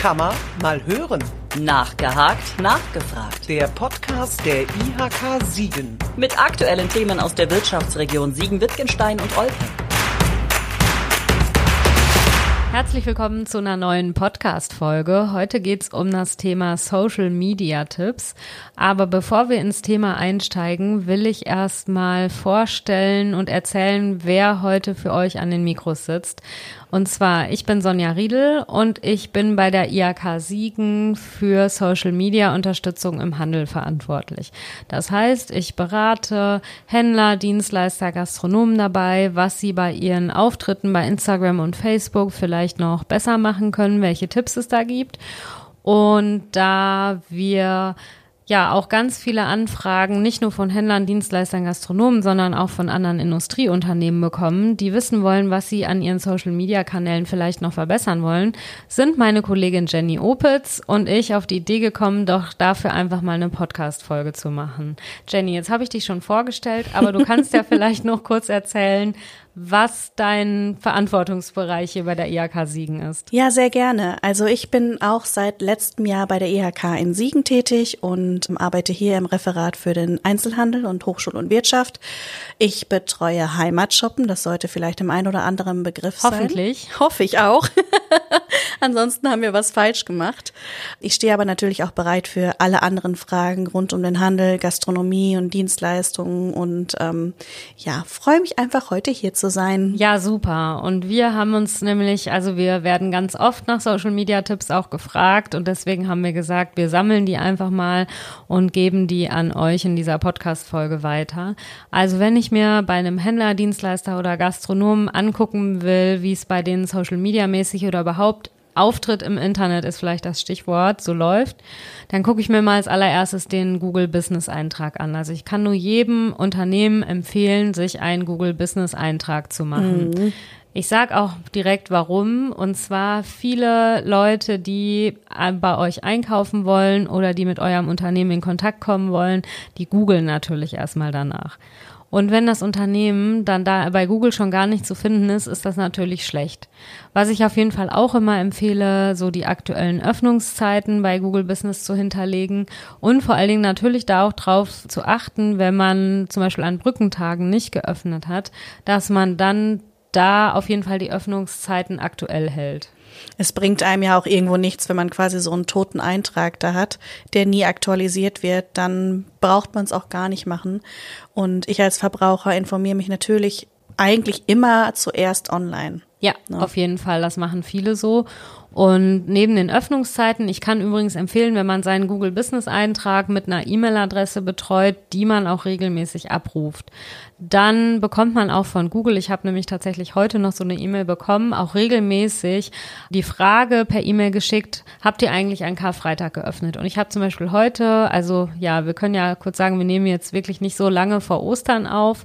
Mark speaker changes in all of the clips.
Speaker 1: Kammer mal hören.
Speaker 2: Nachgehakt, nachgefragt.
Speaker 1: Der Podcast der IHK Siegen.
Speaker 2: Mit aktuellen Themen aus der Wirtschaftsregion Siegen-Wittgenstein und Olpen.
Speaker 3: Herzlich willkommen zu einer neuen Podcast-Folge. Heute geht's um das Thema Social Media Tipps. Aber bevor wir ins Thema einsteigen, will ich erstmal vorstellen und erzählen, wer heute für euch an den Mikros sitzt. Und zwar, ich bin Sonja Riedel und ich bin bei der IAK Siegen für Social Media Unterstützung im Handel verantwortlich. Das heißt, ich berate Händler, Dienstleister, Gastronomen dabei, was sie bei ihren Auftritten bei Instagram und Facebook vielleicht noch besser machen können, welche Tipps es da gibt. Und da wir ja auch ganz viele Anfragen, nicht nur von Händlern, Dienstleistern, Gastronomen, sondern auch von anderen Industrieunternehmen bekommen, die wissen wollen, was sie an ihren Social-Media-Kanälen vielleicht noch verbessern wollen, sind meine Kollegin Jenny Opitz und ich auf die Idee gekommen, doch dafür einfach mal eine Podcast-Folge zu machen. Jenny, jetzt habe ich dich schon vorgestellt, aber du kannst ja vielleicht noch kurz erzählen, was dein Verantwortungsbereich hier bei der IHK Siegen ist.
Speaker 4: Ja, sehr gerne. Also ich bin auch seit letztem Jahr bei der IHK in Siegen tätig und arbeite hier im Referat für den Einzelhandel und Hochschul- und Wirtschaft. Ich betreue Heimatshoppen, das sollte vielleicht im einen oder anderen Begriff
Speaker 3: sein. Hoffentlich.
Speaker 4: Hoffe ich auch. Ansonsten haben wir was falsch gemacht. Ich stehe aber natürlich auch bereit für alle anderen Fragen rund um den Handel, Gastronomie und Dienstleistungen und ähm, ja, freue mich einfach heute hier zu sein.
Speaker 3: Ja, super. Und wir haben uns nämlich, also wir werden ganz oft nach Social Media Tipps auch gefragt und deswegen haben wir gesagt, wir sammeln die einfach mal und geben die an euch in dieser Podcast-Folge weiter. Also wenn ich mir bei einem Händler, Dienstleister oder Gastronomen angucken will, wie es bei denen Social Media mäßig oder überhaupt Auftritt im Internet ist vielleicht das Stichwort, so läuft, dann gucke ich mir mal als allererstes den Google Business Eintrag an. Also ich kann nur jedem Unternehmen empfehlen, sich einen Google Business Eintrag zu machen. Mhm. Ich sage auch direkt warum. Und zwar viele Leute, die bei euch einkaufen wollen oder die mit eurem Unternehmen in Kontakt kommen wollen, die googeln natürlich erstmal danach. Und wenn das Unternehmen dann da bei Google schon gar nicht zu finden ist, ist das natürlich schlecht. Was ich auf jeden Fall auch immer empfehle, so die aktuellen Öffnungszeiten bei Google Business zu hinterlegen und vor allen Dingen natürlich da auch drauf zu achten, wenn man zum Beispiel an Brückentagen nicht geöffnet hat, dass man dann da auf jeden Fall die Öffnungszeiten aktuell hält.
Speaker 4: Es bringt einem ja auch irgendwo nichts, wenn man quasi so einen toten Eintrag da hat, der nie aktualisiert wird, dann braucht man es auch gar nicht machen. Und ich als Verbraucher informiere mich natürlich eigentlich immer zuerst online.
Speaker 3: Ja, ja, auf jeden Fall. Das machen viele so. Und neben den Öffnungszeiten, ich kann übrigens empfehlen, wenn man seinen Google Business Eintrag mit einer E-Mail-Adresse betreut, die man auch regelmäßig abruft, dann bekommt man auch von Google, ich habe nämlich tatsächlich heute noch so eine E-Mail bekommen, auch regelmäßig die Frage per E-Mail geschickt, habt ihr eigentlich einen Karfreitag geöffnet? Und ich habe zum Beispiel heute, also ja, wir können ja kurz sagen, wir nehmen jetzt wirklich nicht so lange vor Ostern auf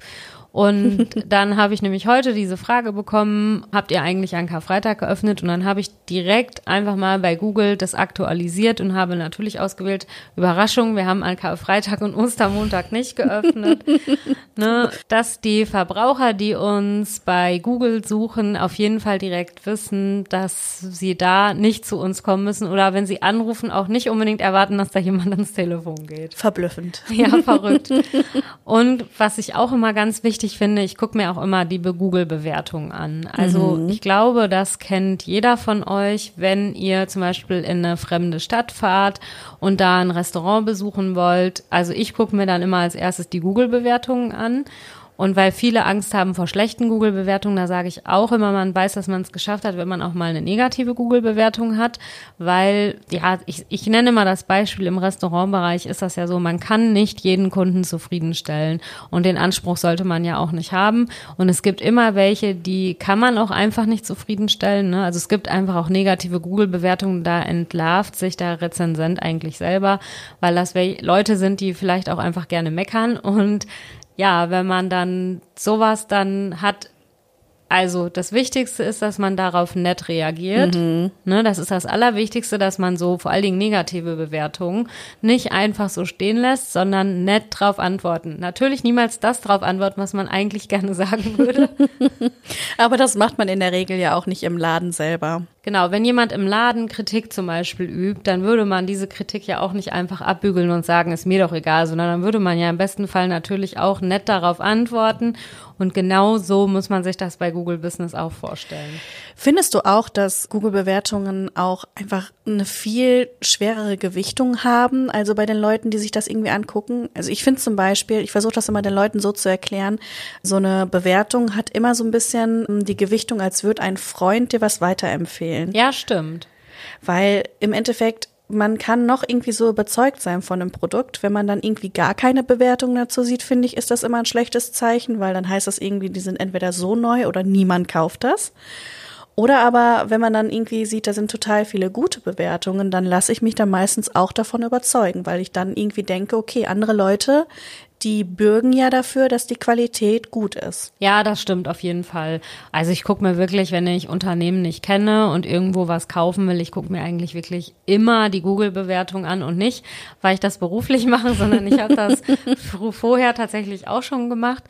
Speaker 3: und dann habe ich nämlich heute diese Frage bekommen, habt ihr eigentlich an Karfreitag geöffnet? Und dann habe ich direkt einfach mal bei Google das aktualisiert und habe natürlich ausgewählt, Überraschung, wir haben an Karfreitag und Ostermontag nicht geöffnet. ne, dass die Verbraucher, die uns bei Google suchen, auf jeden Fall direkt wissen, dass sie da nicht zu uns kommen müssen oder wenn sie anrufen, auch nicht unbedingt erwarten, dass da jemand ans Telefon geht.
Speaker 4: Verblüffend.
Speaker 3: Ja, verrückt. Und was ich auch immer ganz wichtig wichtig finde, ich gucke mir auch immer die Google-Bewertungen an. Also mhm. ich glaube, das kennt jeder von euch, wenn ihr zum Beispiel in eine fremde Stadt fahrt und da ein Restaurant besuchen wollt. Also ich gucke mir dann immer als erstes die Google-Bewertungen an und weil viele Angst haben vor schlechten Google-Bewertungen, da sage ich auch immer, man weiß, dass man es geschafft hat, wenn man auch mal eine negative Google-Bewertung hat. Weil, ja, ich, ich nenne mal das Beispiel, im Restaurantbereich ist das ja so, man kann nicht jeden Kunden zufriedenstellen. Und den Anspruch sollte man ja auch nicht haben. Und es gibt immer welche, die kann man auch einfach nicht zufriedenstellen. Ne? Also es gibt einfach auch negative Google-Bewertungen, da entlarvt sich der Rezensent eigentlich selber, weil das Leute sind, die vielleicht auch einfach gerne meckern und ja, wenn man dann sowas dann hat, also das Wichtigste ist, dass man darauf nett reagiert. Mhm. Ne, das ist das Allerwichtigste, dass man so vor allen Dingen negative Bewertungen nicht einfach so stehen lässt, sondern nett drauf antworten. Natürlich niemals das drauf antworten, was man eigentlich gerne sagen würde.
Speaker 4: Aber das macht man in der Regel ja auch nicht im Laden selber.
Speaker 3: Genau, wenn jemand im Laden Kritik zum Beispiel übt, dann würde man diese Kritik ja auch nicht einfach abbügeln und sagen, ist mir doch egal, sondern dann würde man ja im besten Fall natürlich auch nett darauf antworten. Und genau so muss man sich das bei Google Business auch vorstellen.
Speaker 4: Findest du auch, dass Google-Bewertungen auch einfach eine viel schwerere Gewichtung haben? Also bei den Leuten, die sich das irgendwie angucken? Also ich finde zum Beispiel, ich versuche das immer den Leuten so zu erklären, so eine Bewertung hat immer so ein bisschen die Gewichtung, als würde ein Freund dir was weiterempfehlen.
Speaker 3: Ja, stimmt.
Speaker 4: Weil im Endeffekt man kann noch irgendwie so überzeugt sein von einem Produkt. Wenn man dann irgendwie gar keine Bewertung dazu sieht, finde ich, ist das immer ein schlechtes Zeichen, weil dann heißt das irgendwie, die sind entweder so neu oder niemand kauft das. Oder aber, wenn man dann irgendwie sieht, da sind total viele gute Bewertungen, dann lasse ich mich dann meistens auch davon überzeugen, weil ich dann irgendwie denke, okay, andere Leute, die bürgen ja dafür, dass die Qualität gut ist.
Speaker 3: Ja, das stimmt auf jeden Fall. Also ich gucke mir wirklich, wenn ich Unternehmen nicht kenne und irgendwo was kaufen will, ich gucke mir eigentlich wirklich immer die Google-Bewertung an und nicht, weil ich das beruflich mache, sondern ich habe das vorher tatsächlich auch schon gemacht.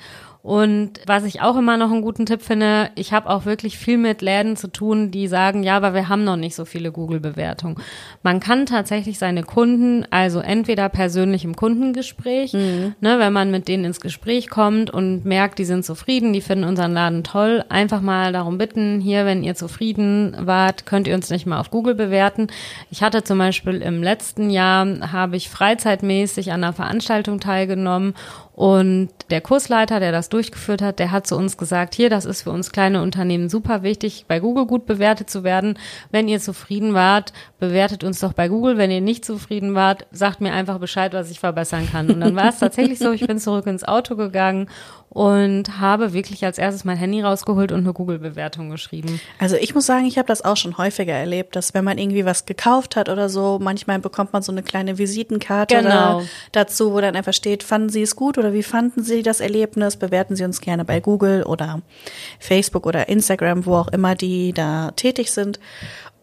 Speaker 3: Und was ich auch immer noch einen guten Tipp finde, ich habe auch wirklich viel mit Läden zu tun, die sagen, ja, aber wir haben noch nicht so viele Google-Bewertungen. Man kann tatsächlich seine Kunden, also entweder persönlich im Kundengespräch, mhm. ne, wenn man mit denen ins Gespräch kommt und merkt, die sind zufrieden, die finden unseren Laden toll, einfach mal darum bitten, hier, wenn ihr zufrieden wart, könnt ihr uns nicht mal auf Google bewerten. Ich hatte zum Beispiel im letzten Jahr, habe ich freizeitmäßig an einer Veranstaltung teilgenommen und der Kursleiter, der das durchgeführt hat, der hat zu uns gesagt, hier, das ist für uns kleine Unternehmen super wichtig, bei Google gut bewertet zu werden. Wenn ihr zufrieden wart, bewertet uns doch bei Google. Wenn ihr nicht zufrieden wart, sagt mir einfach Bescheid, was ich verbessern kann. Und dann war es tatsächlich so, ich bin zurück ins Auto gegangen und habe wirklich als erstes mein Handy rausgeholt und eine Google-Bewertung geschrieben.
Speaker 4: Also ich muss sagen, ich habe das auch schon häufiger erlebt, dass wenn man irgendwie was gekauft hat oder so, manchmal bekommt man so eine kleine Visitenkarte
Speaker 3: genau.
Speaker 4: dazu, wo dann einfach steht, fanden Sie es gut oder wie fanden Sie das Erlebnis? Bewerten Sie uns gerne bei Google oder Facebook oder Instagram, wo auch immer die da tätig sind.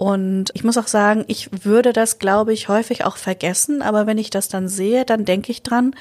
Speaker 4: Und ich muss auch sagen, ich würde das, glaube ich, häufig auch vergessen, aber wenn ich das dann sehe, dann denke ich dran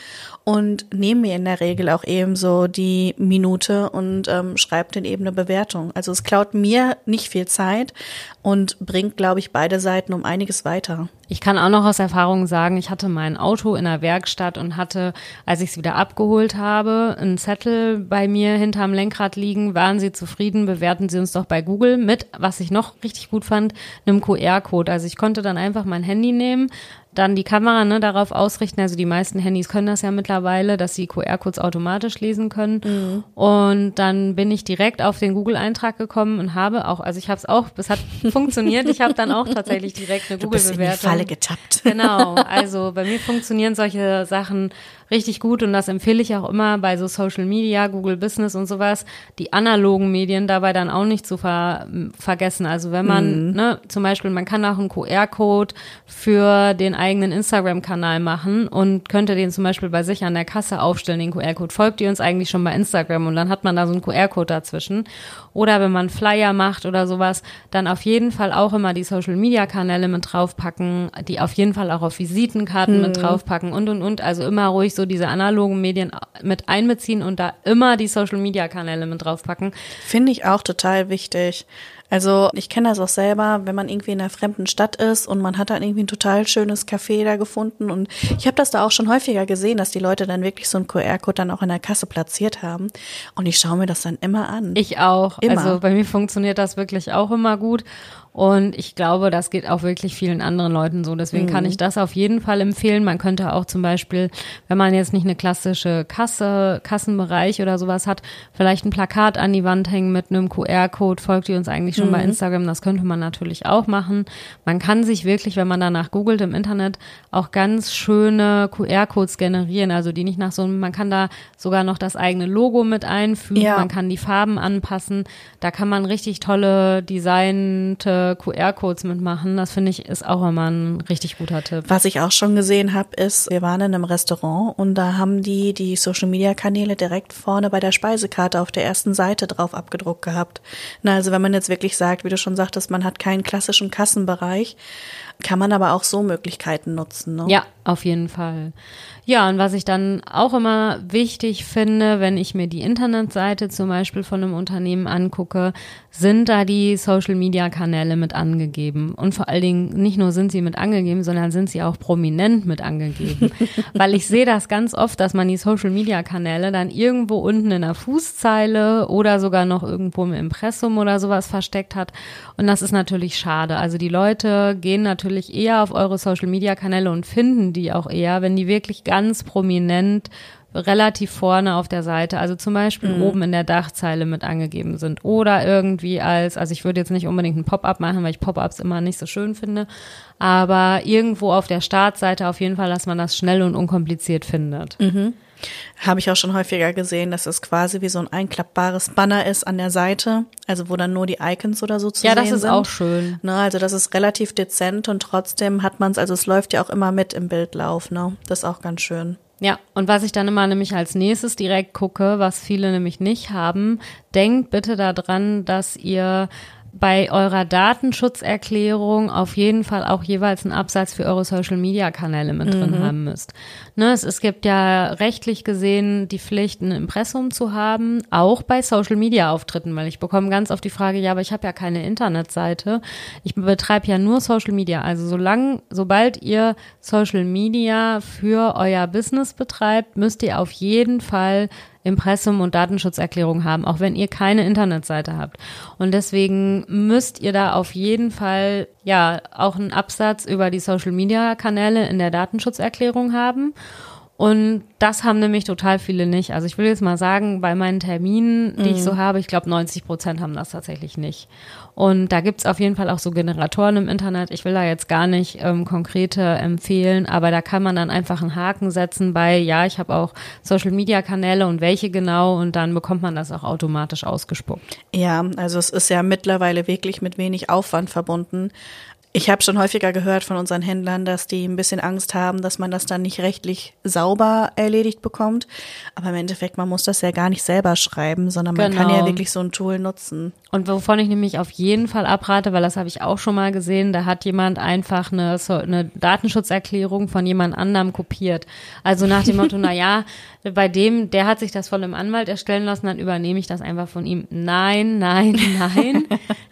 Speaker 4: und nehme mir in der Regel auch eben so die Minute und ähm, schreibe dann eben eine Bewertung. Also es klaut mir nicht viel Zeit und bringt, glaube ich, beide Seiten um einiges weiter.
Speaker 3: Ich kann auch noch aus Erfahrung sagen, ich hatte mein Auto in der Werkstatt und hatte, als ich es wieder abgeholt habe, einen Zettel bei mir hinterm Lenkrad liegen. Waren Sie zufrieden? Bewerten Sie uns doch bei Google mit, was ich noch richtig gut fand, einem QR-Code. Also ich konnte dann einfach mein Handy nehmen, dann die Kamera ne, darauf ausrichten. Also die meisten Handys können das ja mittlerweile, dass sie QR-Codes automatisch lesen können. Mhm. Und dann bin ich direkt auf den Google-Eintrag gekommen und habe auch, also ich habe es auch, es hat funktioniert. Ich habe dann auch tatsächlich direkt eine Google-Bewertung.
Speaker 4: Falle getappt.
Speaker 3: Genau, also bei mir funktionieren solche Sachen richtig gut und das empfehle ich auch immer bei so Social Media, Google Business und sowas, die analogen Medien dabei dann auch nicht zu ver vergessen. Also wenn man, mhm. ne, zum Beispiel, man kann auch einen QR-Code für den eigenen Instagram-Kanal machen und könnte den zum Beispiel bei sich an der Kasse aufstellen, den QR-Code. Folgt ihr uns eigentlich schon bei Instagram und dann hat man da so einen QR-Code dazwischen. Oder wenn man Flyer macht oder sowas, dann auf jeden Fall auch immer die Social Media Kanäle mit draufpacken, die auf jeden Fall auch auf Visitenkarten mhm. mit draufpacken und und und. Also immer ruhig so so diese analogen Medien mit einbeziehen und da immer die Social Media Kanäle mit draufpacken.
Speaker 4: Finde ich auch total wichtig. Also ich kenne das auch selber, wenn man irgendwie in einer fremden Stadt ist und man hat dann irgendwie ein total schönes Café da gefunden und ich habe das da auch schon häufiger gesehen, dass die Leute dann wirklich so einen QR-Code dann auch in der Kasse platziert haben und ich schaue mir das dann immer an.
Speaker 3: Ich auch. Immer. Also bei mir funktioniert das wirklich auch immer gut und ich glaube, das geht auch wirklich vielen anderen Leuten so. Deswegen mhm. kann ich das auf jeden Fall empfehlen. Man könnte auch zum Beispiel, wenn man jetzt nicht eine klassische Kasse, Kassenbereich oder sowas hat, vielleicht ein Plakat an die Wand hängen mit einem QR-Code. Folgt ihr uns eigentlich schon mhm. bei Instagram? Das könnte man natürlich auch machen. Man kann sich wirklich, wenn man danach googelt im Internet, auch ganz schöne QR-Codes generieren. Also die nicht nach so, man kann da sogar noch das eigene Logo mit einfügen. Ja. Man kann die Farben anpassen. Da kann man richtig tolle designte QR-Codes mitmachen. Das finde ich ist auch immer ein richtig guter Tipp.
Speaker 4: Was ich auch schon gesehen habe, ist, wir waren in einem Restaurant und da haben die die Social-Media-Kanäle direkt vorne bei der Speisekarte auf der ersten Seite drauf abgedruckt gehabt. Na, also wenn man jetzt wirklich sagt, wie du schon sagtest, man hat keinen klassischen Kassenbereich, kann man aber auch so Möglichkeiten nutzen. Ne?
Speaker 3: Ja, auf jeden Fall. Ja, und was ich dann auch immer wichtig finde, wenn ich mir die Internetseite zum Beispiel von einem Unternehmen angucke, sind da die Social-Media-Kanäle mit angegeben. Und vor allen Dingen nicht nur sind sie mit angegeben, sondern sind sie auch prominent mit angegeben. Weil ich sehe das ganz oft, dass man die Social-Media-Kanäle dann irgendwo unten in der Fußzeile oder sogar noch irgendwo im Impressum oder sowas versteckt hat. Und das ist natürlich schade. Also die Leute gehen natürlich eher auf eure Social-Media-Kanäle und finden die auch eher, wenn die wirklich ganz prominent relativ vorne auf der Seite, also zum Beispiel mhm. oben in der Dachzeile mit angegeben sind oder irgendwie als, also ich würde jetzt nicht unbedingt ein Pop-up machen, weil ich Pop-ups immer nicht so schön finde, aber irgendwo auf der Startseite auf jeden Fall, dass man das schnell und unkompliziert findet.
Speaker 4: Mhm. Habe ich auch schon häufiger gesehen, dass es quasi wie so ein einklappbares Banner ist an der Seite, also wo dann nur die Icons oder so zu
Speaker 3: ja,
Speaker 4: sehen sind.
Speaker 3: Ja, das ist auch schön.
Speaker 4: Ne, also das ist relativ dezent und trotzdem hat man es, also es läuft ja auch immer mit im Bildlauf, ne? Das ist auch ganz schön.
Speaker 3: Ja, und was ich dann immer nämlich als nächstes direkt gucke, was viele nämlich nicht haben, denkt bitte daran, dass ihr bei eurer Datenschutzerklärung auf jeden Fall auch jeweils einen Absatz für eure Social Media Kanäle mit drin mhm. haben müsst. Ne, es, es gibt ja rechtlich gesehen die Pflicht, ein Impressum zu haben, auch bei Social Media Auftritten, weil ich bekomme ganz oft die Frage, ja, aber ich habe ja keine Internetseite. Ich betreibe ja nur Social Media. Also solange, sobald ihr Social Media für euer Business betreibt, müsst ihr auf jeden Fall Impressum und Datenschutzerklärung haben, auch wenn ihr keine Internetseite habt. Und deswegen müsst ihr da auf jeden Fall ja auch einen Absatz über die Social Media Kanäle in der Datenschutzerklärung haben. Und das haben nämlich total viele nicht. Also ich will jetzt mal sagen, bei meinen Terminen, die mhm. ich so habe, ich glaube 90 Prozent haben das tatsächlich nicht. Und da gibt's auf jeden Fall auch so Generatoren im Internet. Ich will da jetzt gar nicht ähm, konkrete empfehlen, aber da kann man dann einfach einen Haken setzen bei, ja, ich habe auch Social-Media-Kanäle und welche genau und dann bekommt man das auch automatisch ausgespuckt.
Speaker 4: Ja, also es ist ja mittlerweile wirklich mit wenig Aufwand verbunden. Ich habe schon häufiger gehört von unseren Händlern, dass die ein bisschen Angst haben, dass man das dann nicht rechtlich sauber erledigt bekommt. Aber im Endeffekt, man muss das ja gar nicht selber schreiben, sondern man genau. kann ja genau. wirklich so ein Tool nutzen.
Speaker 3: Und wovon ich nämlich auf jeden Fall abrate, weil das habe ich auch schon mal gesehen, da hat jemand einfach eine, eine Datenschutzerklärung von jemand anderem kopiert. Also nach dem Motto, na ja, bei dem, der hat sich das von einem Anwalt erstellen lassen, dann übernehme ich das einfach von ihm. Nein, nein, nein.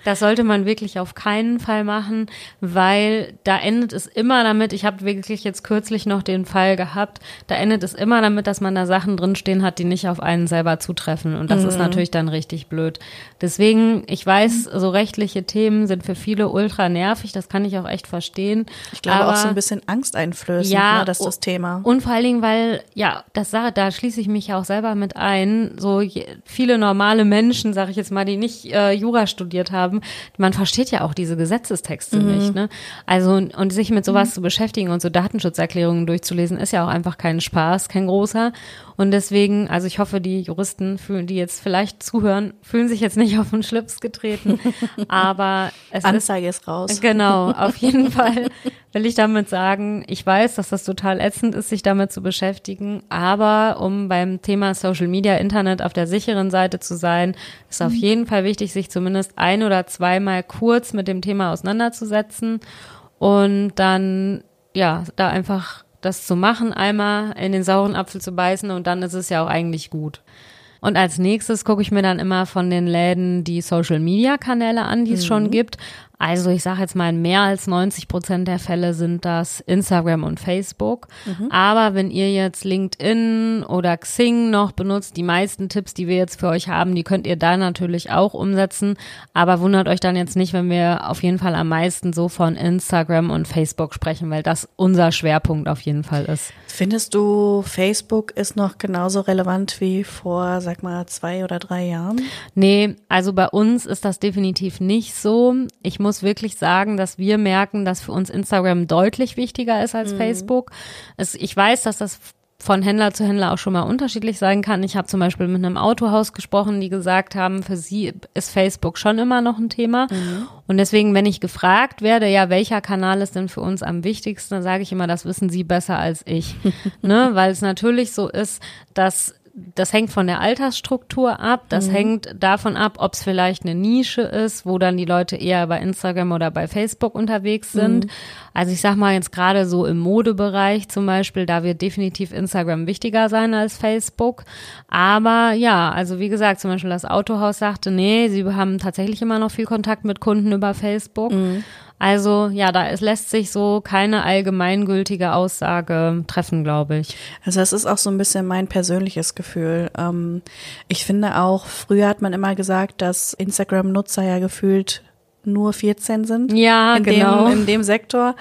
Speaker 3: das sollte man wirklich auf keinen Fall machen, weil da endet es immer damit, ich habe wirklich jetzt kürzlich noch den Fall gehabt, da endet es immer damit, dass man da Sachen drinstehen hat, die nicht auf einen selber zutreffen. Und das mhm. ist natürlich dann richtig blöd. Deswegen, ich weiß, so rechtliche Themen sind für viele ultra nervig, das kann ich auch echt verstehen.
Speaker 4: Ich glaube Aber, auch so ein bisschen angsteinflößend, ja, ne, das ist das Thema.
Speaker 3: Und vor allen Dingen, weil, ja, das Sache, da schließe ich mich auch selber mit ein, so viele normale Menschen, sage ich jetzt mal, die nicht äh, Jura studiert haben, man versteht ja auch diese Gesetzestexte mhm. nicht. Ne? Also und, und sich mit sowas mhm. zu beschäftigen und so Datenschutzerklärungen durchzulesen, ist ja auch einfach kein Spaß, kein großer. Und deswegen, also ich hoffe, die Juristen fühlen, die jetzt vielleicht zuhören, fühlen sich jetzt nicht auf den Schlips getreten. Aber es
Speaker 4: Anzeige ist, ist raus.
Speaker 3: Genau, auf jeden Fall will ich damit sagen, ich weiß, dass das total ätzend ist, sich damit zu beschäftigen. Aber um beim Thema Social Media, Internet auf der sicheren Seite zu sein, ist auf mhm. jeden Fall wichtig, sich zumindest ein oder zweimal kurz mit dem Thema auseinanderzusetzen und dann ja, da einfach das zu machen, einmal in den sauren Apfel zu beißen und dann ist es ja auch eigentlich gut. Und als nächstes gucke ich mir dann immer von den Läden die Social Media Kanäle an, die es mhm. schon gibt. Also ich sage jetzt mal, in mehr als 90 Prozent der Fälle sind das Instagram und Facebook. Mhm. Aber wenn ihr jetzt LinkedIn oder Xing noch benutzt, die meisten Tipps, die wir jetzt für euch haben, die könnt ihr da natürlich auch umsetzen. Aber wundert euch dann jetzt nicht, wenn wir auf jeden Fall am meisten so von Instagram und Facebook sprechen, weil das unser Schwerpunkt auf jeden Fall ist.
Speaker 4: Findest du, Facebook ist noch genauso relevant wie vor, sag mal, zwei oder drei Jahren?
Speaker 3: Nee, also bei uns ist das definitiv nicht so. Ich muss muss wirklich sagen, dass wir merken, dass für uns Instagram deutlich wichtiger ist als mhm. Facebook. Es, ich weiß, dass das von Händler zu Händler auch schon mal unterschiedlich sein kann. Ich habe zum Beispiel mit einem Autohaus gesprochen, die gesagt haben, für sie ist Facebook schon immer noch ein Thema. Mhm. Und deswegen, wenn ich gefragt werde, ja, welcher Kanal ist denn für uns am wichtigsten, dann sage ich immer, das wissen sie besser als ich. ne? Weil es natürlich so ist, dass das hängt von der Altersstruktur ab, das
Speaker 4: Mhm.
Speaker 3: hängt davon ab, ob es vielleicht eine Nische ist, wo dann die Leute eher bei Instagram oder bei Facebook unterwegs sind.
Speaker 4: Mhm.
Speaker 3: Also ich sag mal jetzt gerade so im Modebereich zum Beispiel, da wird definitiv Instagram wichtiger sein als Facebook. Aber ja, also wie gesagt, zum Beispiel das Autohaus sagte, nee, sie haben tatsächlich immer noch viel Kontakt mit Kunden über Facebook. Also ja, da es lässt sich so keine allgemeingültige Aussage treffen, glaube ich.
Speaker 4: Also das ist auch so ein bisschen mein persönliches Gefühl. Ähm, ich finde auch, früher hat man immer gesagt, dass Instagram-Nutzer ja gefühlt nur 14 sind.
Speaker 3: Ja,
Speaker 4: in
Speaker 3: genau.
Speaker 4: Dem, in dem Sektor.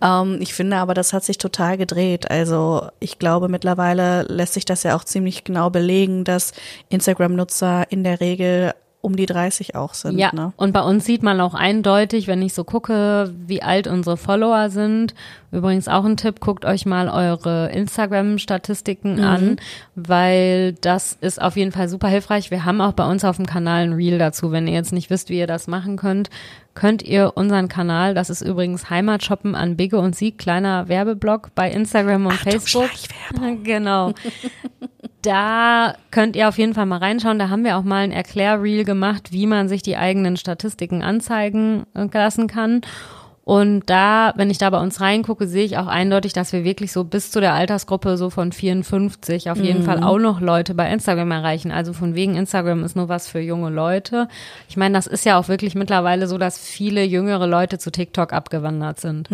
Speaker 4: Ähm, ich finde aber, das hat sich total gedreht. Also ich glaube, mittlerweile lässt sich das ja auch ziemlich genau belegen, dass Instagram-Nutzer in der Regel um die 30 auch sind.
Speaker 3: Ja,
Speaker 4: Ne?
Speaker 3: und bei uns sieht man auch eindeutig, wenn ich so gucke, wie alt unsere Follower sind. Übrigens auch ein Tipp, guckt euch mal eure Instagram-Statistiken an, weil das ist auf jeden Fall super hilfreich. Wir haben auch bei uns auf dem Kanal ein Reel dazu. Wenn ihr jetzt nicht wisst, wie ihr das machen könnt, könnt ihr unseren Kanal, das ist übrigens Heimatshoppen an Bigge und Sieg, kleiner Werbeblock bei Instagram und Facebook. Genau. Da könnt ihr auf jeden Fall mal reinschauen. Da haben wir auch mal ein Erklärreel gemacht, wie man sich die eigenen Statistiken anzeigen äh, lassen kann. Und da, wenn ich da bei uns reingucke, sehe ich auch eindeutig, dass wir wirklich so bis zu der Altersgruppe so von 54 auf jeden Fall auch noch Leute bei Instagram erreichen. Also von wegen Instagram ist nur was für junge Leute. Ich meine, das ist ja auch wirklich mittlerweile so, dass viele jüngere Leute zu TikTok abgewandert sind.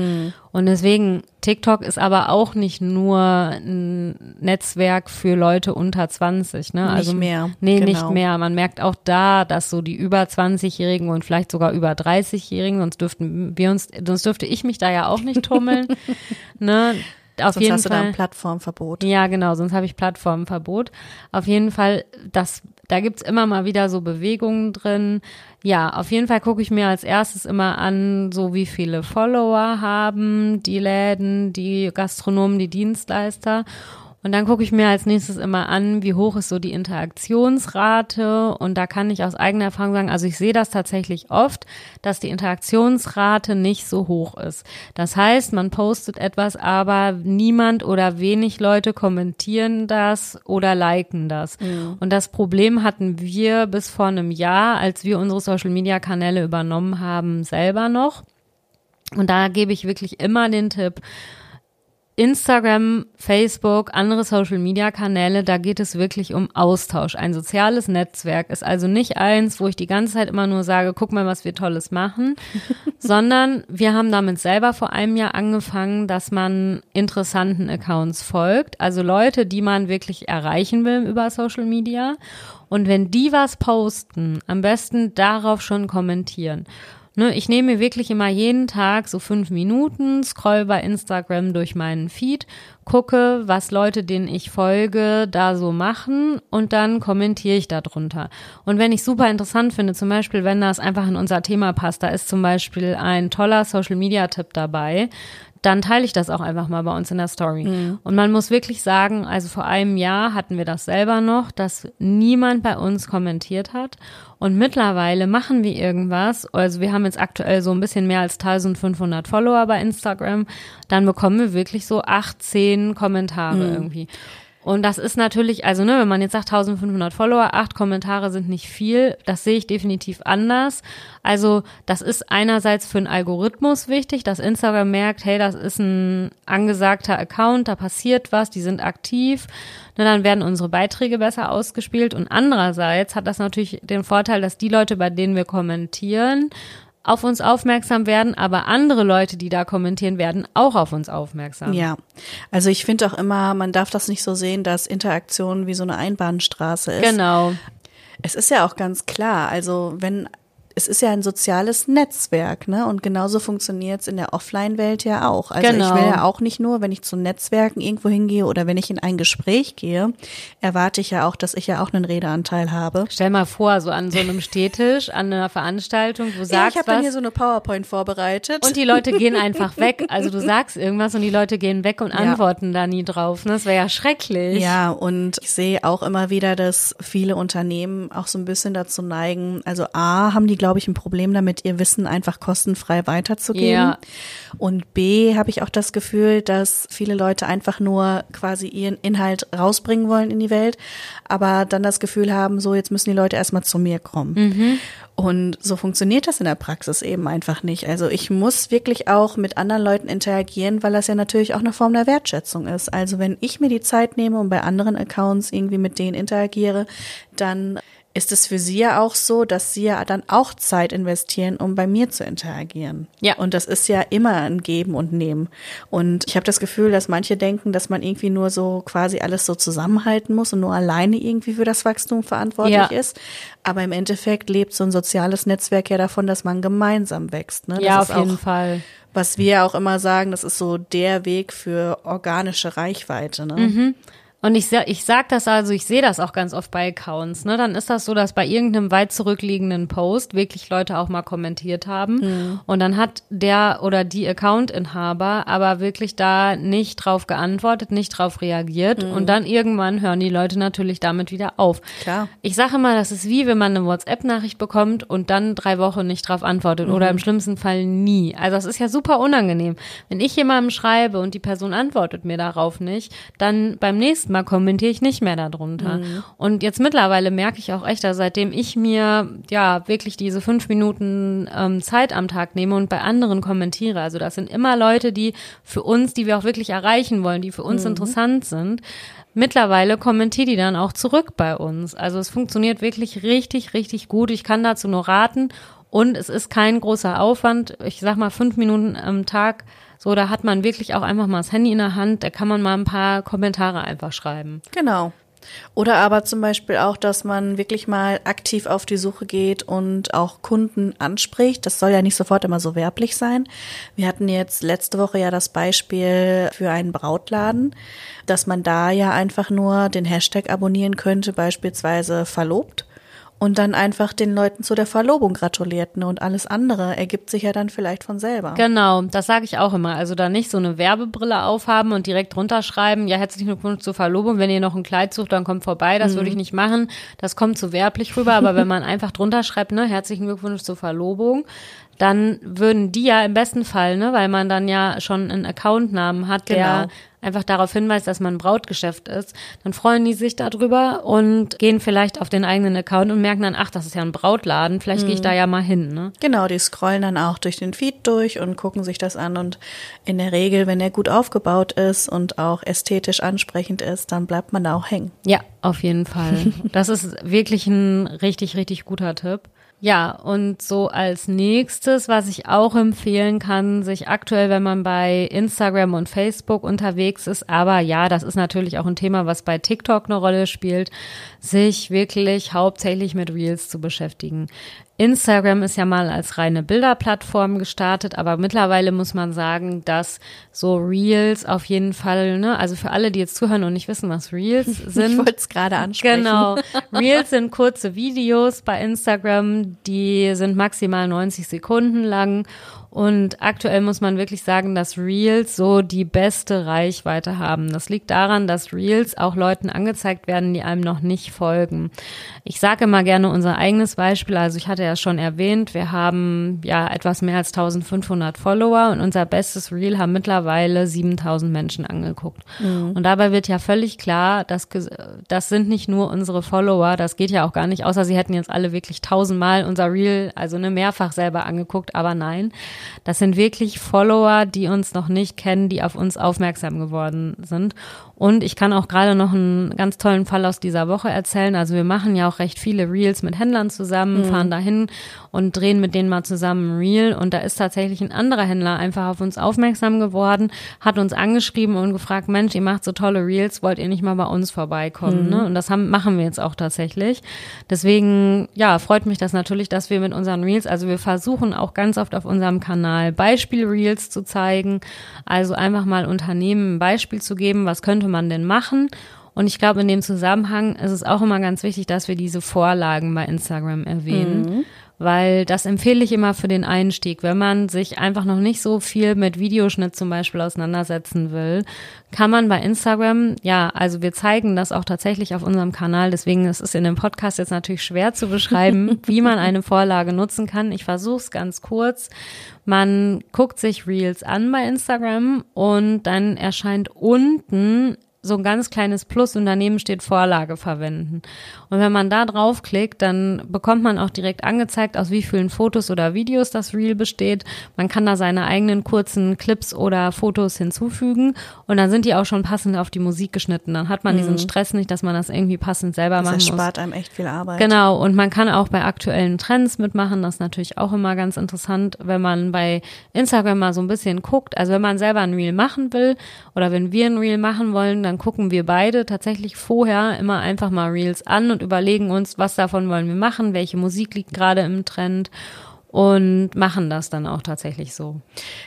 Speaker 3: Und deswegen, TikTok ist aber auch nicht nur ein Netzwerk für Leute unter 20, ne?
Speaker 4: Nicht
Speaker 3: also,
Speaker 4: mehr,
Speaker 3: Nee,
Speaker 4: genau.
Speaker 3: nicht mehr. Man merkt auch da, dass so die über 20-Jährigen und vielleicht sogar über 30-Jährigen, sonst dürften wir uns, sonst dürfte ich mich da ja auch nicht tummeln, ne? Auf
Speaker 4: Sonst
Speaker 3: jeden
Speaker 4: hast du da
Speaker 3: Fall.
Speaker 4: ein Plattformverbot.
Speaker 3: Ja, genau, sonst habe ich Plattformverbot. Auf jeden Fall, das, da gibt's immer mal wieder so Bewegungen drin. Ja, auf jeden Fall gucke ich mir als erstes immer an, so wie viele Follower haben die Läden, die Gastronomen, die Dienstleister. Und dann gucke ich mir als nächstes immer an, wie hoch ist so die Interaktionsrate. Und da kann ich aus eigener Erfahrung sagen, also ich sehe das tatsächlich oft, dass die Interaktionsrate nicht so hoch ist. Das heißt, man postet etwas, aber niemand oder wenig Leute kommentieren das oder liken das. Und das Problem hatten wir bis vor einem Jahr, als wir unsere Social-Media-Kanäle übernommen haben, selber noch. Und da gebe ich wirklich immer den Tipp, Instagram, Facebook, andere Social-Media-Kanäle, da geht es wirklich um Austausch. Ein soziales Netzwerk ist also nicht eins, wo ich die ganze Zeit immer nur sage, guck mal, was wir Tolles machen, sondern wir haben damit selber vor einem Jahr angefangen, dass man interessanten Accounts folgt, also Leute, die man wirklich erreichen will über Social Media. Und wenn die was posten, am besten darauf schon kommentieren. Ne, ich nehme mir wirklich immer jeden Tag so fünf Minuten, scroll bei Instagram durch meinen Feed, gucke, was Leute, denen ich folge, da so machen und dann kommentiere ich darunter. Und wenn ich super interessant finde, zum Beispiel, wenn das einfach in unser Thema passt, da ist zum Beispiel ein toller Social-Media-Tipp dabei, dann teile ich das auch einfach mal bei uns in der Story. Und man muss wirklich sagen, also vor einem Jahr hatten wir das selber noch, dass niemand bei uns kommentiert hat. Und mittlerweile machen wir irgendwas. Also wir haben jetzt aktuell so ein bisschen mehr als 1500 Follower bei Instagram. Dann bekommen wir wirklich so 18 Kommentare irgendwie. Und das ist natürlich, also ne, wenn man jetzt sagt 1500 Follower, acht Kommentare sind nicht viel, das sehe ich definitiv anders. Also das ist einerseits für einen Algorithmus wichtig, dass Instagram merkt, hey, das ist ein angesagter Account, da passiert was, die sind aktiv. Ne, dann werden unsere Beiträge besser ausgespielt. Und andererseits hat das natürlich den Vorteil, dass die Leute, bei denen wir kommentieren, auf uns aufmerksam werden, aber andere Leute, die da kommentieren, werden auch auf uns aufmerksam.
Speaker 4: Ja, also ich finde auch immer, man darf das nicht so sehen, dass Interaktion wie so eine Einbahnstraße ist.
Speaker 3: Genau.
Speaker 4: Es ist ja auch ganz klar, also wenn es ist ja ein soziales Netzwerk, ne? Und genauso funktioniert es in der Offline-Welt ja auch. Also
Speaker 3: Genau.
Speaker 4: ich will ja auch nicht nur, wenn ich zu Netzwerken irgendwo hingehe oder wenn ich in ein Gespräch gehe, erwarte ich ja auch, dass ich ja auch einen Redeanteil habe.
Speaker 3: Stell mal vor, so an so einem Stehtisch, an einer Veranstaltung,
Speaker 4: Ja,
Speaker 3: sagst
Speaker 4: ich habe dann hier so eine PowerPoint vorbereitet.
Speaker 3: und die Leute gehen einfach weg. Also du sagst irgendwas und die Leute gehen weg und antworten da nie drauf. Ne? Das wäre ja schrecklich.
Speaker 4: Ja, und ich sehe auch immer wieder, dass viele Unternehmen auch so ein bisschen dazu neigen, also A, haben die, glaube glaube ich, ein Problem damit, ihr Wissen einfach kostenfrei weiterzugeben.
Speaker 3: Ja.
Speaker 4: Und B, habe ich auch das Gefühl, dass viele Leute einfach nur quasi ihren Inhalt rausbringen wollen in die Welt, aber dann das Gefühl haben, so jetzt müssen die Leute erstmal zu mir kommen. Und so funktioniert das in der Praxis eben einfach nicht. Also ich muss wirklich auch mit anderen Leuten interagieren, weil das ja natürlich auch eine Form der Wertschätzung ist. Also wenn ich mir die Zeit nehme und bei anderen Accounts irgendwie mit denen interagiere, dann ist es für sie ja auch so, dass sie ja dann auch Zeit investieren, um bei mir zu interagieren.
Speaker 3: Ja.
Speaker 4: Und das ist ja immer ein Geben und Nehmen. Und ich habe das Gefühl, dass manche denken, dass man irgendwie nur so quasi alles so zusammenhalten muss und nur alleine irgendwie für das Wachstum verantwortlich
Speaker 3: Ja.
Speaker 4: ist. Aber im Endeffekt lebt so ein soziales Netzwerk ja davon, dass man gemeinsam wächst. Ne? Das
Speaker 3: ja, auf jeden Fall.
Speaker 4: Was wir auch immer sagen, das ist so der Weg für organische Reichweite. Ne?
Speaker 3: Mhm. Und ich, ich sag das also, ich sehe das auch ganz oft bei Accounts. Ne? Dann ist das so, dass bei irgendeinem weit zurückliegenden Post wirklich Leute auch mal kommentiert haben. Und dann hat der oder die Account-Inhaber aber wirklich da nicht drauf geantwortet, nicht drauf reagiert. Und dann irgendwann hören die Leute natürlich damit wieder auf.
Speaker 4: Klar.
Speaker 3: Ich sage immer, das ist wie, wenn man eine WhatsApp-Nachricht bekommt und dann drei Wochen nicht drauf antwortet oder im schlimmsten Fall nie. Also das ist ja super unangenehm. Wenn ich jemandem schreibe und die Person antwortet mir darauf nicht, dann beim nächsten Mal kommentiere ich nicht mehr darunter. Und jetzt mittlerweile merke ich auch echt, dass seitdem ich mir ja wirklich diese fünf Minuten ähm, Zeit am Tag nehme und bei anderen kommentiere, also das sind immer Leute, die für uns, die wir auch wirklich erreichen wollen, die für uns interessant sind, Mittlerweile kommentiert die dann auch zurück bei uns. Also es funktioniert wirklich richtig, richtig gut. Ich kann dazu nur raten. Und es ist kein großer Aufwand. Ich sag mal fünf Minuten am Tag. So, da hat man wirklich auch einfach mal das Handy in der Hand. Da kann man mal ein paar Kommentare einfach schreiben.
Speaker 4: Genau. Oder aber zum Beispiel auch, dass man wirklich mal aktiv auf die Suche geht und auch Kunden anspricht. Das soll ja nicht sofort immer so werblich sein. Wir hatten jetzt letzte Woche ja das Beispiel für einen Brautladen, dass man da ja einfach nur den Hashtag abonnieren könnte, beispielsweise verlobt. Und dann einfach den Leuten zu der Verlobung gratuliert. Ne? Und alles andere ergibt sich ja dann vielleicht von selber.
Speaker 3: Genau, das sage ich auch immer. Also da nicht so eine Werbebrille aufhaben und direkt runterschreiben, ja, herzlichen Glückwunsch zur Verlobung. Wenn ihr noch ein Kleid sucht, dann kommt vorbei. Das würde ich nicht machen. Das kommt zu werblich rüber. Aber wenn man einfach drunter schreibt, ne, herzlichen Glückwunsch zur Verlobung, dann würden die ja im besten Fall, ne, weil man dann ja schon einen Accountnamen hat, der
Speaker 4: Genau.
Speaker 3: Einfach darauf hinweist, dass man ein Brautgeschäft ist, dann freuen die sich darüber und gehen vielleicht auf den eigenen Account und merken dann, ach, das ist ja ein Brautladen, vielleicht gehe ich da ja mal hin, ne?
Speaker 4: Genau, die scrollen dann auch durch den Feed durch und gucken sich das an und in der Regel, wenn er gut aufgebaut ist und auch ästhetisch ansprechend ist, dann bleibt man da auch hängen.
Speaker 3: Ja, auf jeden Fall. Das ist wirklich ein richtig, richtig guter Tipp. Ja, und so als nächstes, was ich auch empfehlen kann, sich aktuell, wenn man bei Instagram und Facebook unterwegs ist, aber ja, das ist natürlich auch ein Thema, was bei TikTok eine Rolle spielt, sich wirklich hauptsächlich mit Reels zu beschäftigen. Instagram ist ja mal als reine Bilderplattform gestartet, aber mittlerweile muss man sagen, dass so Reels auf jeden Fall, ne, also für alle, die jetzt zuhören und nicht wissen, was Reels sind.
Speaker 4: Ich wollte es gerade ansprechen.
Speaker 3: Genau. Reels sind kurze Videos bei Instagram, die sind maximal 90 Sekunden lang. Und aktuell muss man wirklich sagen, dass Reels so die beste Reichweite haben. Das liegt daran, dass Reels auch Leuten angezeigt werden, die einem noch nicht folgen. Ich sage immer gerne unser eigenes Beispiel. Also ich hatte ja schon erwähnt, wir haben ja etwas mehr als 1500 Follower und unser bestes Reel haben mittlerweile 7000 Menschen angeguckt. Und dabei wird ja völlig klar, dass das sind nicht nur unsere Follower, das geht ja auch gar nicht, außer sie hätten jetzt alle wirklich tausendmal unser Reel, also eine mehrfach selber angeguckt, aber nein, das sind wirklich Follower, die uns noch nicht kennen, die auf uns aufmerksam geworden sind. Und ich kann auch gerade noch einen ganz tollen Fall aus dieser Woche erzählen. Also wir machen ja auch recht viele Reels mit Händlern zusammen, fahren dahin und drehen mit denen mal zusammen ein Reel. Und da ist tatsächlich ein anderer Händler einfach auf uns aufmerksam geworden, hat uns angeschrieben und gefragt, Mensch, ihr macht so tolle Reels, wollt ihr nicht mal bei uns vorbeikommen? Ne? Und das haben, machen wir jetzt auch tatsächlich. Deswegen, ja, freut mich das natürlich, dass wir mit unseren Reels, also wir versuchen auch ganz oft auf unserem Kanal Beispiel-Reels zu zeigen. Also einfach mal Unternehmen ein Beispiel zu geben, was könnte man denn machen? Und ich glaube, in dem Zusammenhang ist es auch immer ganz wichtig, dass wir diese Vorlagen bei Instagram erwähnen. weil das empfehle ich immer für den Einstieg. Wenn man sich einfach noch nicht so viel mit Videoschnitt zum Beispiel auseinandersetzen will, kann man bei Instagram, ja, also wir zeigen das auch tatsächlich auf unserem Kanal, deswegen ist es in dem Podcast jetzt natürlich schwer zu beschreiben, wie man eine Vorlage nutzen kann. Ich versuche es ganz kurz. Man guckt sich Reels an bei Instagram und dann erscheint unten so ein ganz kleines Plus und daneben steht Vorlage verwenden. Und wenn man da draufklickt, dann bekommt man auch direkt angezeigt, aus wie vielen Fotos oder Videos das Reel besteht. Man kann da seine eigenen kurzen Clips oder Fotos hinzufügen und dann sind die auch schon passend auf die Musik geschnitten. Dann hat man mhm. diesen Stress nicht, dass man das irgendwie passend selber das machen muss.
Speaker 4: Das spart einem echt viel Arbeit.
Speaker 3: Genau. Und man kann auch bei aktuellen Trends mitmachen. Das ist natürlich auch immer ganz interessant, wenn man bei Instagram mal so ein bisschen guckt. Also wenn man selber ein Reel machen will oder wenn wir ein Reel machen wollen, dann gucken wir beide tatsächlich vorher immer einfach mal Reels an und überlegen uns, was davon wollen wir machen, welche Musik liegt gerade im Trend und machen das dann auch tatsächlich so.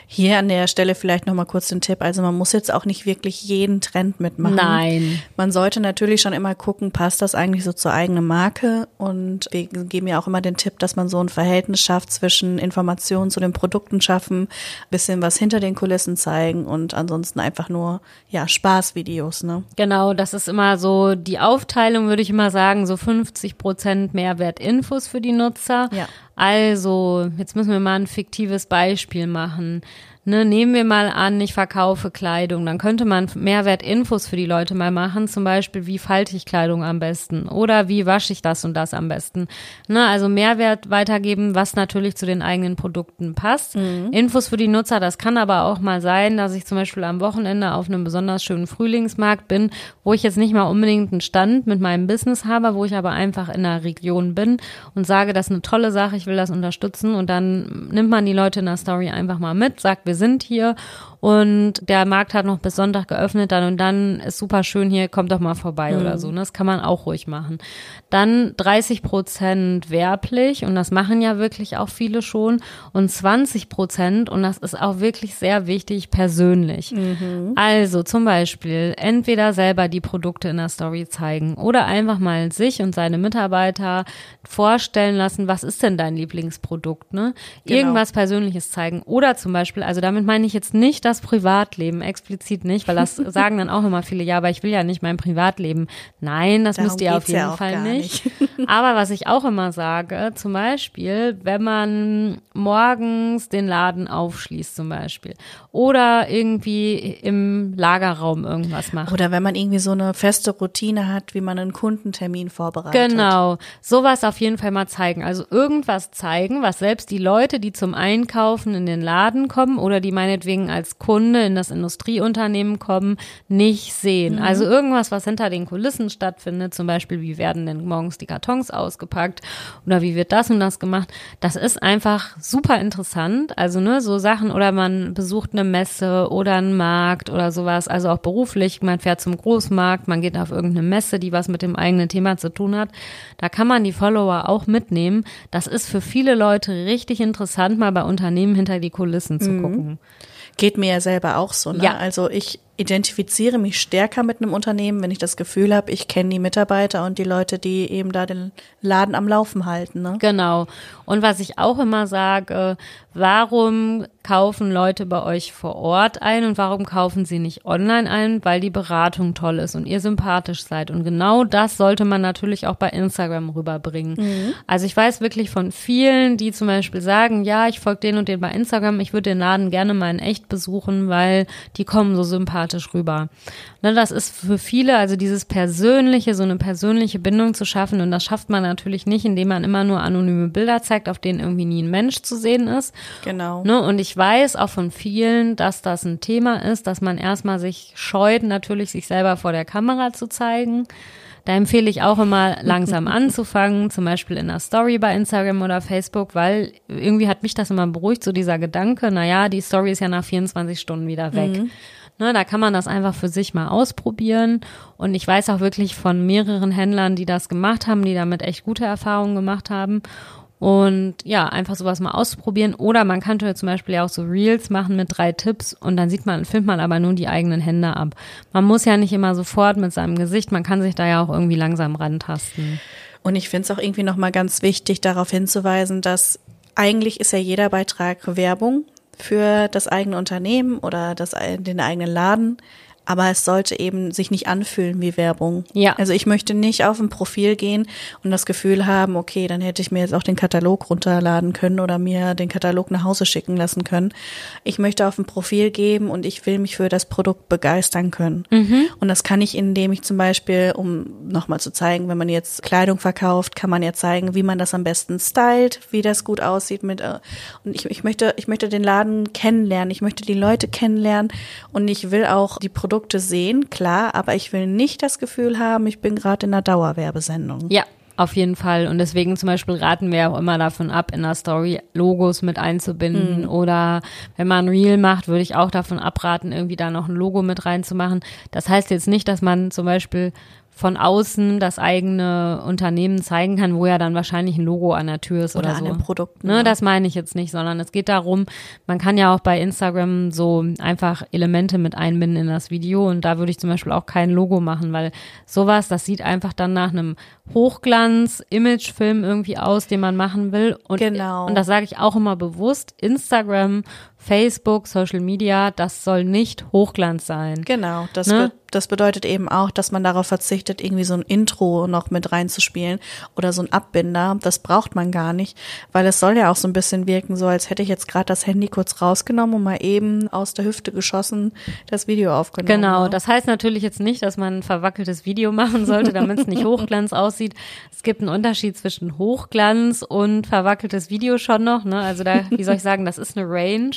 Speaker 4: Hier an der Stelle vielleicht noch mal kurz den Tipp. Also man muss jetzt auch nicht wirklich jeden Trend mitmachen.
Speaker 3: Nein.
Speaker 4: Man sollte natürlich schon immer gucken, passt das eigentlich so zur eigenen Marke? Und wir geben ja auch immer den Tipp, dass man so ein Verhältnis schafft zwischen Informationen zu den Produkten schaffen, bisschen was hinter den Kulissen zeigen und ansonsten einfach nur, ja, Spaßvideos, ne?
Speaker 3: Genau, das ist immer so die Aufteilung, würde ich immer sagen, so 50 Prozent Mehrwertinfos für die Nutzer.
Speaker 4: Ja.
Speaker 3: Also, jetzt müssen wir mal ein fiktives Beispiel machen. Ne, nehmen wir mal an, ich verkaufe Kleidung, dann könnte man Mehrwertinfos für die Leute mal machen, zum Beispiel, wie falte ich Kleidung am besten oder wie wasche ich das und das am besten. Ne, also Mehrwert weitergeben, was natürlich zu den eigenen Produkten passt. Mhm. Infos für die Nutzer, das kann aber auch mal sein, dass ich zum Beispiel am Wochenende auf einem besonders schönen Frühlingsmarkt bin, wo ich jetzt nicht mal unbedingt einen Stand mit meinem Business habe, wo ich aber einfach in der Region bin und sage, das ist eine tolle Sache, ich will das unterstützen und dann nimmt man die Leute in der Story einfach mal mit, sagt, wir sind hier und der Markt hat noch bis Sonntag geöffnet dann und dann ist super schön hier, kommt doch mal vorbei mhm. oder so. Ne? Das kann man auch ruhig machen. Dann 30 Prozent werblich und das machen ja wirklich auch viele schon und 20 Prozent und das ist auch wirklich sehr wichtig persönlich. Mhm. Also zum Beispiel entweder selber die Produkte in der Story zeigen oder einfach mal sich und seine Mitarbeiter vorstellen lassen, was ist denn dein Lieblingsprodukt, ne? Genau. Irgendwas Persönliches zeigen oder zum Beispiel, also damit meine ich jetzt nicht, das Privatleben, explizit nicht, weil das sagen dann auch immer viele, ja, aber ich will ja nicht mein Privatleben. Nein, das Darum müsst ihr auf jeden ja Fall nicht. nicht. aber was ich auch immer sage, zum Beispiel, wenn man morgens den Laden aufschließt zum Beispiel oder irgendwie im Lagerraum irgendwas macht.
Speaker 4: Oder wenn man irgendwie so eine feste Routine hat, wie man einen Kundentermin vorbereitet.
Speaker 3: Genau, sowas auf jeden Fall mal zeigen. Also irgendwas zeigen, was selbst die Leute, die zum Einkaufen in den Laden kommen oder die meinetwegen als Kunde in das Industrieunternehmen kommen, nicht sehen. Mhm. Also irgendwas, was hinter den Kulissen stattfindet, zum Beispiel, wie werden denn morgens die Kartons ausgepackt oder wie wird das und das gemacht, das ist einfach super interessant. Also, ne, so Sachen oder man besucht eine Messe oder einen Markt oder sowas, also auch beruflich, man fährt zum Großmarkt, man geht auf irgendeine Messe, die was mit dem eigenen Thema zu tun hat. Da kann man die Follower auch mitnehmen. Das ist für viele Leute richtig interessant, mal bei Unternehmen hinter die Kulissen zu mhm. gucken.
Speaker 4: Geht mir ja selber auch so. Ne?
Speaker 3: Ja.
Speaker 4: Also ich identifiziere mich stärker mit einem Unternehmen, wenn ich das Gefühl habe, ich kenne die Mitarbeiter und die Leute, die eben da den Laden am Laufen halten. Ne?
Speaker 3: Genau. Und was ich auch immer sage, warum kaufen Leute bei euch vor Ort ein und warum kaufen sie nicht online ein? Weil die Beratung toll ist und ihr sympathisch seid. Und genau das sollte man natürlich auch bei Instagram rüberbringen. Mhm. Also ich weiß wirklich von vielen, die zum Beispiel sagen, ja, ich folge den und den bei Instagram, ich würde den Laden gerne mal in echt besuchen, weil die kommen so sympathisch sympathisch rüber. Ne, das ist für viele, also dieses Persönliche, so eine persönliche Bindung zu schaffen. Und das schafft man natürlich nicht, indem man immer nur anonyme Bilder zeigt, auf denen irgendwie nie ein Mensch zu sehen ist.
Speaker 4: Genau.
Speaker 3: Ne, und ich weiß auch von vielen, dass das ein Thema ist, dass man erstmal sich scheut, natürlich sich selber vor der Kamera zu zeigen. Da empfehle ich auch immer langsam anzufangen, zum Beispiel in einer Story bei Instagram oder Facebook, weil irgendwie hat mich das immer beruhigt, so dieser Gedanke, naja, die Story ist ja nach 24 Stunden wieder weg. Mhm. Ne, da kann man das einfach für sich mal ausprobieren. Und ich weiß auch wirklich von mehreren Händlern, die das gemacht haben, die damit echt gute Erfahrungen gemacht haben. Und ja, einfach sowas mal ausprobieren. Oder man könnte zum Beispiel ja auch so Reels machen mit drei Tipps und dann sieht man, filmt man aber nur die eigenen Hände ab. Man muss ja nicht immer sofort mit seinem Gesicht, man kann sich da ja auch irgendwie langsam rantasten.
Speaker 4: Und ich finde es auch irgendwie nochmal ganz wichtig, darauf hinzuweisen, dass eigentlich ist ja jeder Beitrag Werbung für das eigene Unternehmen oder das, den eigenen Laden aber es sollte eben sich nicht anfühlen wie Werbung.
Speaker 3: Ja.
Speaker 4: Also ich möchte nicht auf ein Profil gehen und das Gefühl haben, okay, dann hätte ich mir jetzt auch den Katalog runterladen können oder mir den Katalog nach Hause schicken lassen können. Ich möchte auf ein Profil geben und ich will mich für das Produkt begeistern können.
Speaker 3: Mhm.
Speaker 4: Und das kann ich, indem ich zum Beispiel, um nochmal zu zeigen, wenn man jetzt Kleidung verkauft, kann man ja zeigen, wie man das am besten stylt, wie das gut aussieht mit, äh, und ich, ich möchte, ich möchte den Laden kennenlernen, ich möchte die Leute kennenlernen und ich will auch die Produkte Produkte sehen, klar, aber ich will nicht das Gefühl haben, ich bin gerade in einer Dauerwerbesendung.
Speaker 3: Ja, auf jeden Fall. Und deswegen zum Beispiel raten wir auch immer davon ab, in der Story Logos mit einzubinden. Mhm. Oder wenn man Reel macht, würde ich auch davon abraten, irgendwie da noch ein Logo mit reinzumachen. Das heißt jetzt nicht, dass man zum Beispiel von außen das eigene Unternehmen zeigen kann, wo ja dann wahrscheinlich ein Logo an der Tür ist oder,
Speaker 4: oder
Speaker 3: so.
Speaker 4: an dem Produkt.
Speaker 3: Ne, das meine ich jetzt nicht, sondern es geht darum, man kann ja auch bei Instagram so einfach Elemente mit einbinden in das Video und da würde ich zum Beispiel auch kein Logo machen, weil sowas, das sieht einfach dann nach einem Hochglanz-Imagefilm irgendwie aus, den man machen will. Und,
Speaker 4: genau.
Speaker 3: und das sage ich auch immer bewusst. Instagram, Facebook, Social Media, das soll nicht Hochglanz sein.
Speaker 4: Genau, das
Speaker 3: Ne?
Speaker 4: das bedeutet eben auch, dass man darauf verzichtet, irgendwie so ein Intro noch mit reinzuspielen oder so ein Abbinder. Das braucht man gar nicht, weil es soll ja auch so ein bisschen wirken, so als hätte ich jetzt gerade das Handy kurz rausgenommen und mal eben aus der Hüfte geschossen das Video aufgenommen.
Speaker 3: Genau,
Speaker 4: ne?
Speaker 3: das heißt natürlich jetzt nicht, dass man ein verwackeltes Video machen sollte, damit es nicht Hochglanz aussieht. Es gibt einen Unterschied zwischen Hochglanz und verwackeltes Video schon noch. Ne? Also da, wie soll ich sagen, das ist eine Range.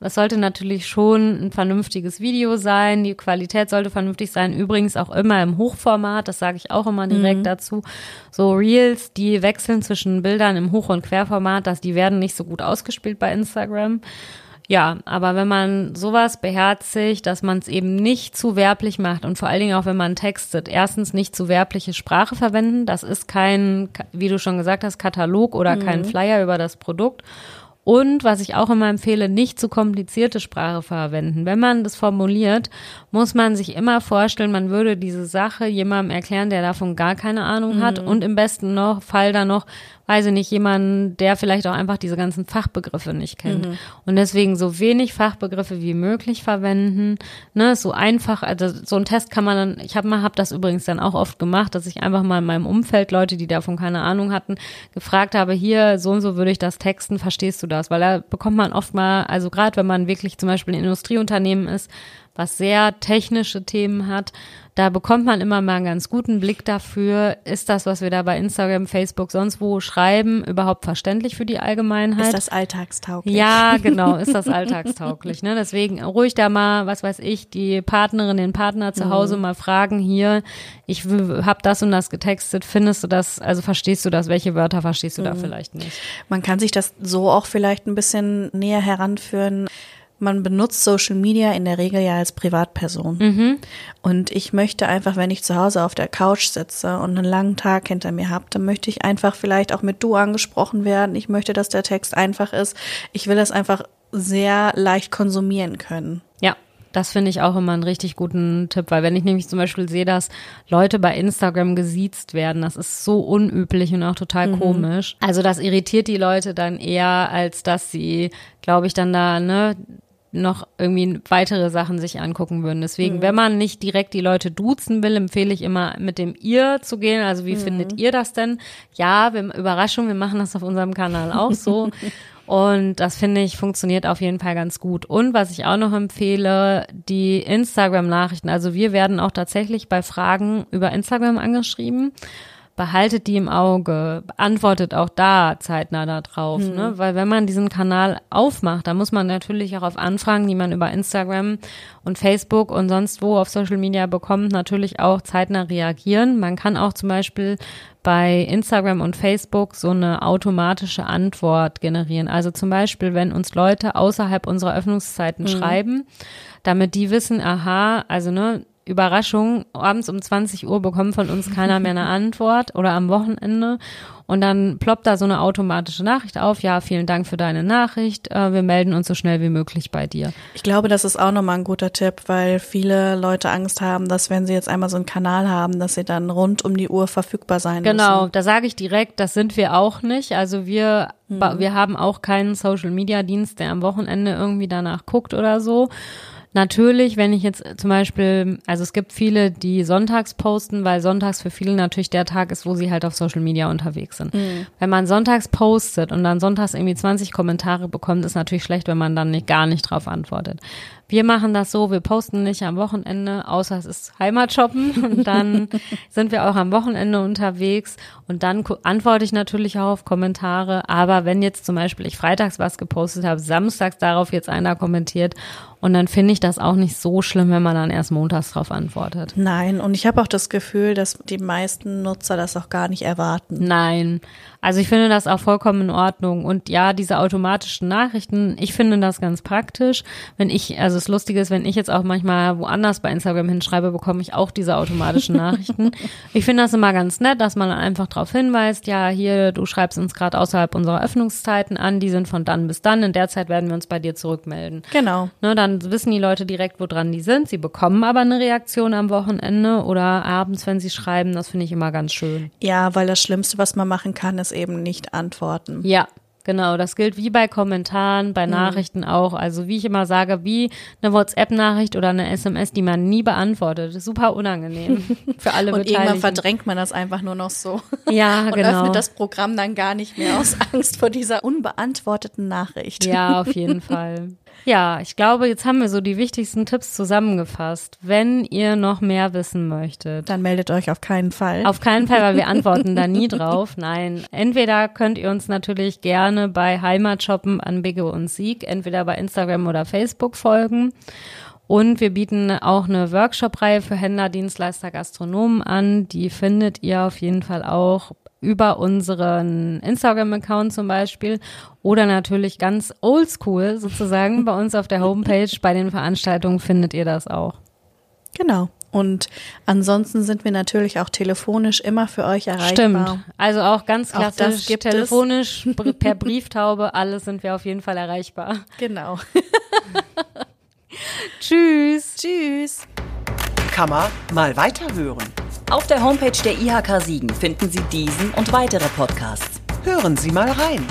Speaker 3: Das sollte natürlich schon ein vernünftiges Video sein. Die Qualität sollte vernünftig sein. Übrigens auch immer im Hochformat. Das sage ich auch immer direkt dazu. So Reels, die wechseln zwischen Bildern im Hoch- und Querformat, dass die werden nicht so gut ausgespielt bei Instagram. Ja, aber wenn man sowas beherzigt, dass man es eben nicht zu werblich macht und vor allen Dingen auch wenn man textet, erstens nicht zu werbliche Sprache verwenden. Das ist kein, wie du schon gesagt hast, Katalog oder kein Flyer über das Produkt. Und was ich auch immer empfehle, nicht zu komplizierte Sprache verwenden. Wenn man das formuliert, muss man sich immer vorstellen, man würde diese Sache jemandem erklären, der davon gar keine Ahnung hat und im besten noch, Fall dann noch, weiß ich nicht, jemanden, der vielleicht auch einfach diese ganzen Fachbegriffe nicht kennt. Und deswegen so wenig Fachbegriffe wie möglich verwenden, ne, so einfach, also so ein Test kann man dann, ich habe mal, habe das übrigens dann auch oft gemacht, dass ich einfach mal in meinem Umfeld Leute, die davon keine Ahnung hatten, gefragt habe, hier, so und so würde ich das texten, verstehst du das? Weil da bekommt man oft mal, also gerade wenn man wirklich zum Beispiel ein Industrieunternehmen ist, was sehr technische Themen hat, da bekommt man immer mal einen ganz guten Blick dafür, ist das, was wir da bei Instagram, Facebook, sonst wo schreiben, überhaupt verständlich für die Allgemeinheit?
Speaker 4: ist das alltagstauglich.
Speaker 3: Ja, genau, ist das alltagstauglich. Ne? Deswegen ruhig da mal, was weiß ich, die Partnerin, den Partner zu Hause mal fragen, hier, ich habe das und das getextet, findest du das, also verstehst du das, welche Wörter verstehst du da vielleicht nicht?
Speaker 4: Man kann sich das so auch vielleicht ein bisschen näher heranführen. Man benutzt Social Media in der Regel ja als Privatperson. Und ich möchte einfach, wenn ich zu Hause auf der Couch sitze und einen langen Tag hinter mir habe, dann möchte ich einfach vielleicht auch mit du angesprochen werden. Ich möchte, dass der Text einfach ist. Ich will das einfach sehr leicht konsumieren können.
Speaker 3: Ja, das finde ich auch immer einen richtig guten Tipp, weil wenn ich nämlich zum Beispiel sehe, dass Leute bei Instagram gesiezt werden, das ist so unüblich und auch total komisch. Also das irritiert die Leute dann eher, als dass sie, glaube ich, dann da, ne, noch irgendwie weitere Sachen sich angucken würden. Deswegen, wenn man nicht direkt die Leute duzen will, empfehle ich immer mit dem ihr zu gehen. Also wie findet ihr das denn? Ja, wir, Überraschung, wir machen das auf unserem Kanal auch so. Und das finde ich funktioniert auf jeden Fall ganz gut. Und was ich auch noch empfehle, die Instagram-Nachrichten. Also wir werden auch tatsächlich bei Fragen über Instagram angeschrieben. Behaltet die im Auge, antwortet auch da zeitnah da drauf, ne? Weil wenn man diesen Kanal aufmacht, dann muss man natürlich auch auf Anfragen, die man über Instagram und Facebook und sonst wo auf Social Media bekommt, natürlich auch zeitnah reagieren. Man kann auch zum Beispiel bei Instagram und Facebook so eine automatische Antwort generieren. Also zum Beispiel, wenn uns Leute außerhalb unserer Öffnungszeiten schreiben, damit die wissen, aha, also ne, Überraschung, abends um 20 Uhr bekommt von uns keiner mehr eine Antwort oder am Wochenende. Und dann ploppt da so eine automatische Nachricht auf. Ja, vielen Dank für deine Nachricht. Äh, wir melden uns so schnell wie möglich bei dir.
Speaker 4: Ich glaube, das ist auch nochmal ein guter Tipp, weil viele Leute Angst haben, dass wenn sie jetzt einmal so einen Kanal haben, dass sie dann rund um die Uhr verfügbar sein
Speaker 3: Genau,
Speaker 4: müssen.
Speaker 3: da sage ich direkt, das sind wir auch nicht. Also wir, wir haben auch keinen Social Media Dienst, der am Wochenende irgendwie danach guckt oder so. Natürlich, wenn ich jetzt zum Beispiel, also es gibt viele, die sonntags posten, weil sonntags für viele natürlich der Tag ist, wo sie halt auf Social Media unterwegs sind. Wenn man sonntags postet und dann sonntags irgendwie 20 Kommentare bekommt, ist natürlich schlecht, wenn man dann nicht, gar nicht drauf antwortet. Wir machen das so, wir posten nicht am Wochenende, außer es ist Heimatshoppen und dann sind wir auch am Wochenende unterwegs und dann antworte ich natürlich auch auf Kommentare, aber wenn jetzt zum Beispiel ich freitags was gepostet habe, samstags darauf jetzt einer kommentiert und dann finde ich das auch nicht so schlimm, wenn man dann erst montags drauf antwortet.
Speaker 4: Nein, und ich habe auch das Gefühl, dass die meisten Nutzer das auch gar nicht erwarten.
Speaker 3: Nein. Also ich finde das auch vollkommen in Ordnung. Und ja, diese automatischen Nachrichten, ich finde das ganz praktisch. Wenn ich, also das Lustige ist, wenn ich jetzt auch manchmal woanders bei Instagram hinschreibe, bekomme ich auch diese automatischen Nachrichten. Ich finde das immer ganz nett, dass man einfach darauf hinweist, ja, hier, du schreibst uns gerade außerhalb unserer Öffnungszeiten an, die sind von dann bis dann. In der Zeit werden wir uns bei dir zurückmelden.
Speaker 4: Genau.
Speaker 3: Ne, dann wissen die Leute direkt, woran die sind. Sie bekommen aber eine Reaktion am Wochenende oder abends, wenn sie schreiben. Das finde ich immer ganz schön.
Speaker 4: Ja, weil das Schlimmste, was man machen kann, ist eben nicht antworten.
Speaker 3: Ja, genau. Das gilt wie bei Kommentaren, bei Nachrichten auch. Also wie ich immer sage, wie eine WhatsApp-Nachricht oder eine SMS, die man nie beantwortet. Super unangenehm für alle
Speaker 4: Und irgendwann
Speaker 3: Beteiligten.
Speaker 4: verdrängt man das einfach nur noch so.
Speaker 3: Ja,
Speaker 4: Und
Speaker 3: genau.
Speaker 4: öffnet das Programm dann gar nicht mehr aus Angst vor dieser unbeantworteten Nachricht.
Speaker 3: Ja, auf jeden Fall. Ja, ich glaube, jetzt haben wir so die wichtigsten Tipps zusammengefasst. Wenn ihr noch mehr wissen möchtet,
Speaker 4: Dann meldet euch auf keinen Fall.
Speaker 3: Auf keinen Fall, weil wir antworten da nie drauf. Nein, entweder könnt ihr uns natürlich gerne bei Heimatshoppen an Bigge und Sieg, entweder bei Instagram oder Facebook folgen. Und wir bieten auch eine Workshop-Reihe für Händler, Dienstleister, Gastronomen an. Die findet ihr auf jeden Fall auch über unseren Instagram-Account zum Beispiel oder natürlich ganz oldschool sozusagen bei uns auf der Homepage. Bei den Veranstaltungen findet ihr das auch.
Speaker 4: Genau. Und ansonsten sind wir natürlich auch telefonisch immer für euch erreichbar.
Speaker 3: Stimmt. Also auch ganz
Speaker 4: Auch das
Speaker 3: klassisch,
Speaker 4: gibt es.
Speaker 3: telefonisch, br- per Brieftaube, alles sind wir auf jeden Fall erreichbar.
Speaker 4: Genau.
Speaker 3: Tschüss.
Speaker 4: Tschüss.
Speaker 1: Kann man mal weiterhören.
Speaker 2: Auf der Homepage der IHK Siegen finden Sie diesen und weitere Podcasts.
Speaker 1: Hören Sie mal rein.